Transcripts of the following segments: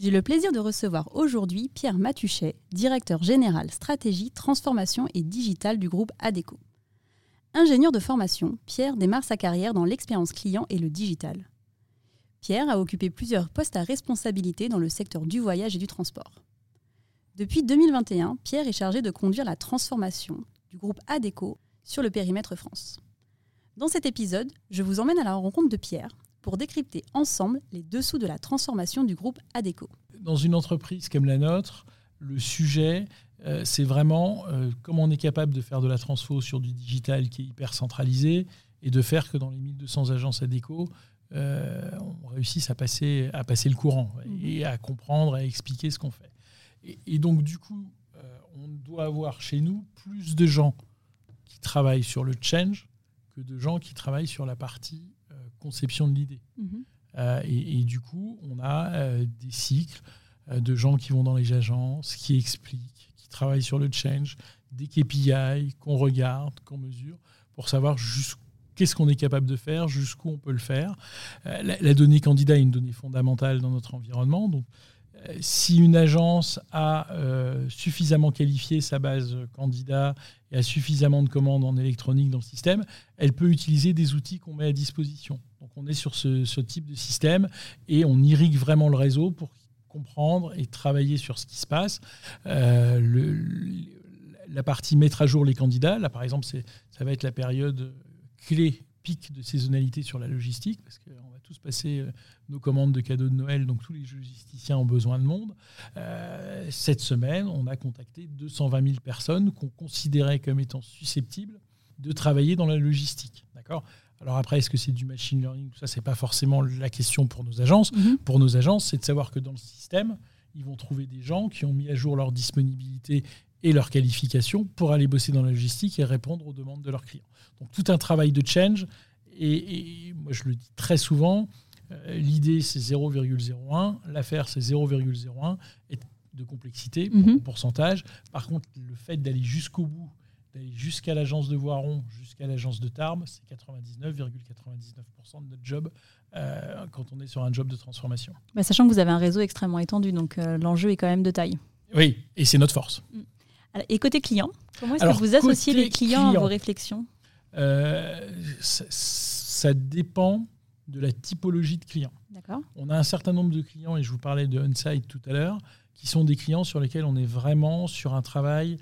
J'ai le plaisir de recevoir aujourd'hui Pierre Matuchet, directeur général stratégie, transformation et digital du groupe ADECO. Ingénieur de formation, Pierre démarre sa carrière dans l'expérience client et le digital. Pierre a occupé plusieurs postes à responsabilité dans le secteur du voyage et du transport. Depuis 2021, Pierre est chargé de conduire la transformation du groupe ADECO sur le périmètre France. Dans cet épisode, je vous emmène à la rencontre de Pierre pour décrypter ensemble les dessous de la transformation du groupe ADECO. Dans une entreprise comme la nôtre, le sujet, euh, c'est vraiment euh, comment on est capable de faire de la transfo sur du digital qui est hyper centralisé et de faire que dans les 1200 agences ADECO, euh, on réussisse à passer, à passer le courant et à comprendre, à expliquer ce qu'on fait. Et, et, donc, du coup, on doit avoir chez nous plus de gens qui travaillent sur le change que de gens qui travaillent sur la partie conception de l'idée. Mhm. Euh, et, du coup, on a euh, des cycles euh, de gens qui vont dans les agences, qui expliquent, qui travaillent sur le change, des KPI qu'on regarde, qu'on mesure, pour savoir qu'est-ce qu'on est capable de faire, jusqu'où on peut le faire. La, donnée candidat est une donnée fondamentale dans notre environnement. Donc, si une agence a suffisamment qualifié sa base candidat et a suffisamment de commandes en électronique dans le système, elle peut utiliser des outils qu'on met à disposition. On est sur ce, type de système et on irrigue vraiment le réseau pour comprendre et travailler sur ce qui se passe. Euh, la partie mettre à jour les candidats, là par exemple, ça va être la période clé, pic de saisonnalité sur la logistique, parce qu'on va tous passer euh, nos commandes de cadeaux de Noël, donc tous les logisticiens ont besoin de monde. Euh, cette semaine, on a contacté 220 000 personnes qu'on considérait comme étant susceptibles de travailler dans la logistique. D'accord? Alors après, est-ce que c'est du machine learning Tout ça, c'est pas forcément la question pour nos agences. Mhm. Pour nos agences, c'est de savoir que dans le système, ils vont trouver des gens qui ont mis à jour leur disponibilité et leur qualification pour aller bosser dans la logistique et répondre aux demandes de leurs clients. Donc tout un travail de change. Et, moi, je le dis très souvent, euh, l'idée, c'est 0,01, l'affaire, c'est 0,01 de complexité, mhm. pourcentage. Par contre, le fait d'aller jusqu'au bout d'aller jusqu'à l'agence de Voiron, jusqu'à l'agence de Tarbes, c'est 99,99% de notre job euh, quand on est sur un job de transformation. Bah, sachant que vous avez un réseau extrêmement étendu, donc euh, l'enjeu est quand même de taille. Oui, et c'est notre force. Mm. Et côté client, comment est-ce que vous associez les clients, à vos réflexions? euh, ça, dépend de la typologie de clients. On a un certain nombre de clients, et je vous parlais de Onsite tout à l'heure, qui sont des clients sur lesquels on est vraiment sur un travail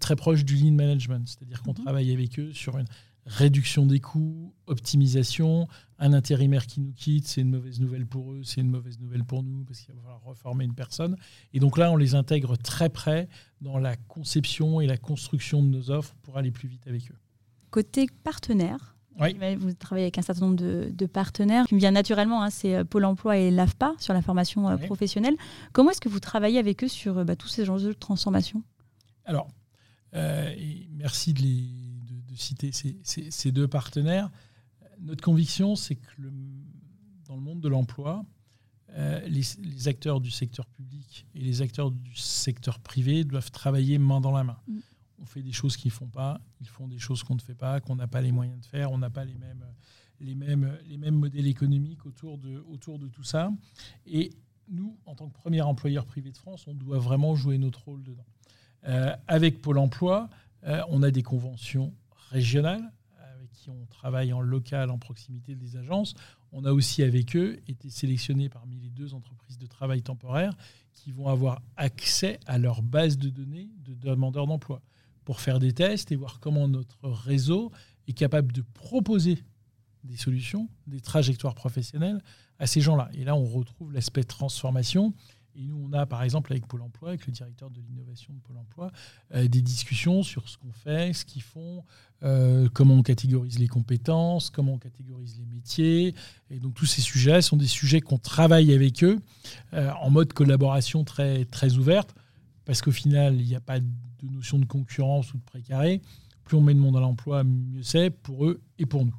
très proche du lean management, c'est-à-dire qu'on mhm. travaille avec eux sur une réduction des coûts, optimisation. Un intérimaire qui nous quitte, c'est une mauvaise nouvelle pour eux, c'est une mauvaise nouvelle pour nous, parce qu'il va falloir reformer une personne. Et donc là, on les intègre très près dans la conception et la construction de nos offres pour aller plus vite avec eux. Côté partenaire, vous travaillez avec un certain nombre de, partenaires qui me vient naturellement, hein, c'est euh, Pôle emploi et l'AFPA sur la formation euh, professionnelle. Comment est-ce que vous travaillez avec eux sur bah, tous ces enjeux de transformation? Alors, euh, et merci de, les, de, citer ces, ces, deux partenaires. Notre conviction, c'est que le, dans le monde de l'emploi, euh, les, les, acteurs du secteur public et les acteurs du secteur privé doivent travailler main dans la main. Mm. On fait des choses qu'ils ne font pas, ils font des choses qu'on ne fait pas, qu'on n'a pas les moyens de faire, on n'a pas les mêmes, les, mêmes, les mêmes modèles économiques autour de, autour de tout ça. Et nous, en tant que premier employeur privé de France, on doit vraiment jouer notre rôle dedans. Euh, avec Pôle emploi, euh, on a des conventions régionales avec qui on travaille en local, en proximité des agences. On a aussi avec eux été sélectionnés parmi les deux entreprises de travail temporaire qui vont avoir accès à leur base de données de demandeurs d'emploi pour faire des tests et voir comment notre réseau est capable de proposer des solutions, des trajectoires professionnelles à ces gens-là. Et là, on retrouve l'aspect transformation Et nous, on a, par exemple, avec Pôle emploi, avec le directeur de l'innovation de Pôle emploi, euh, des discussions sur ce qu'on fait, ce qu'ils font, euh, comment on catégorise les compétences, comment on catégorise les métiers. Et donc, tous ces sujets sont des sujets qu'on travaille avec eux euh, en mode collaboration très, très ouverte, parce qu'au final, il n'y a pas de notion de concurrence ou de précaré. Plus on met de monde à l'emploi, mieux c'est pour eux et pour nous.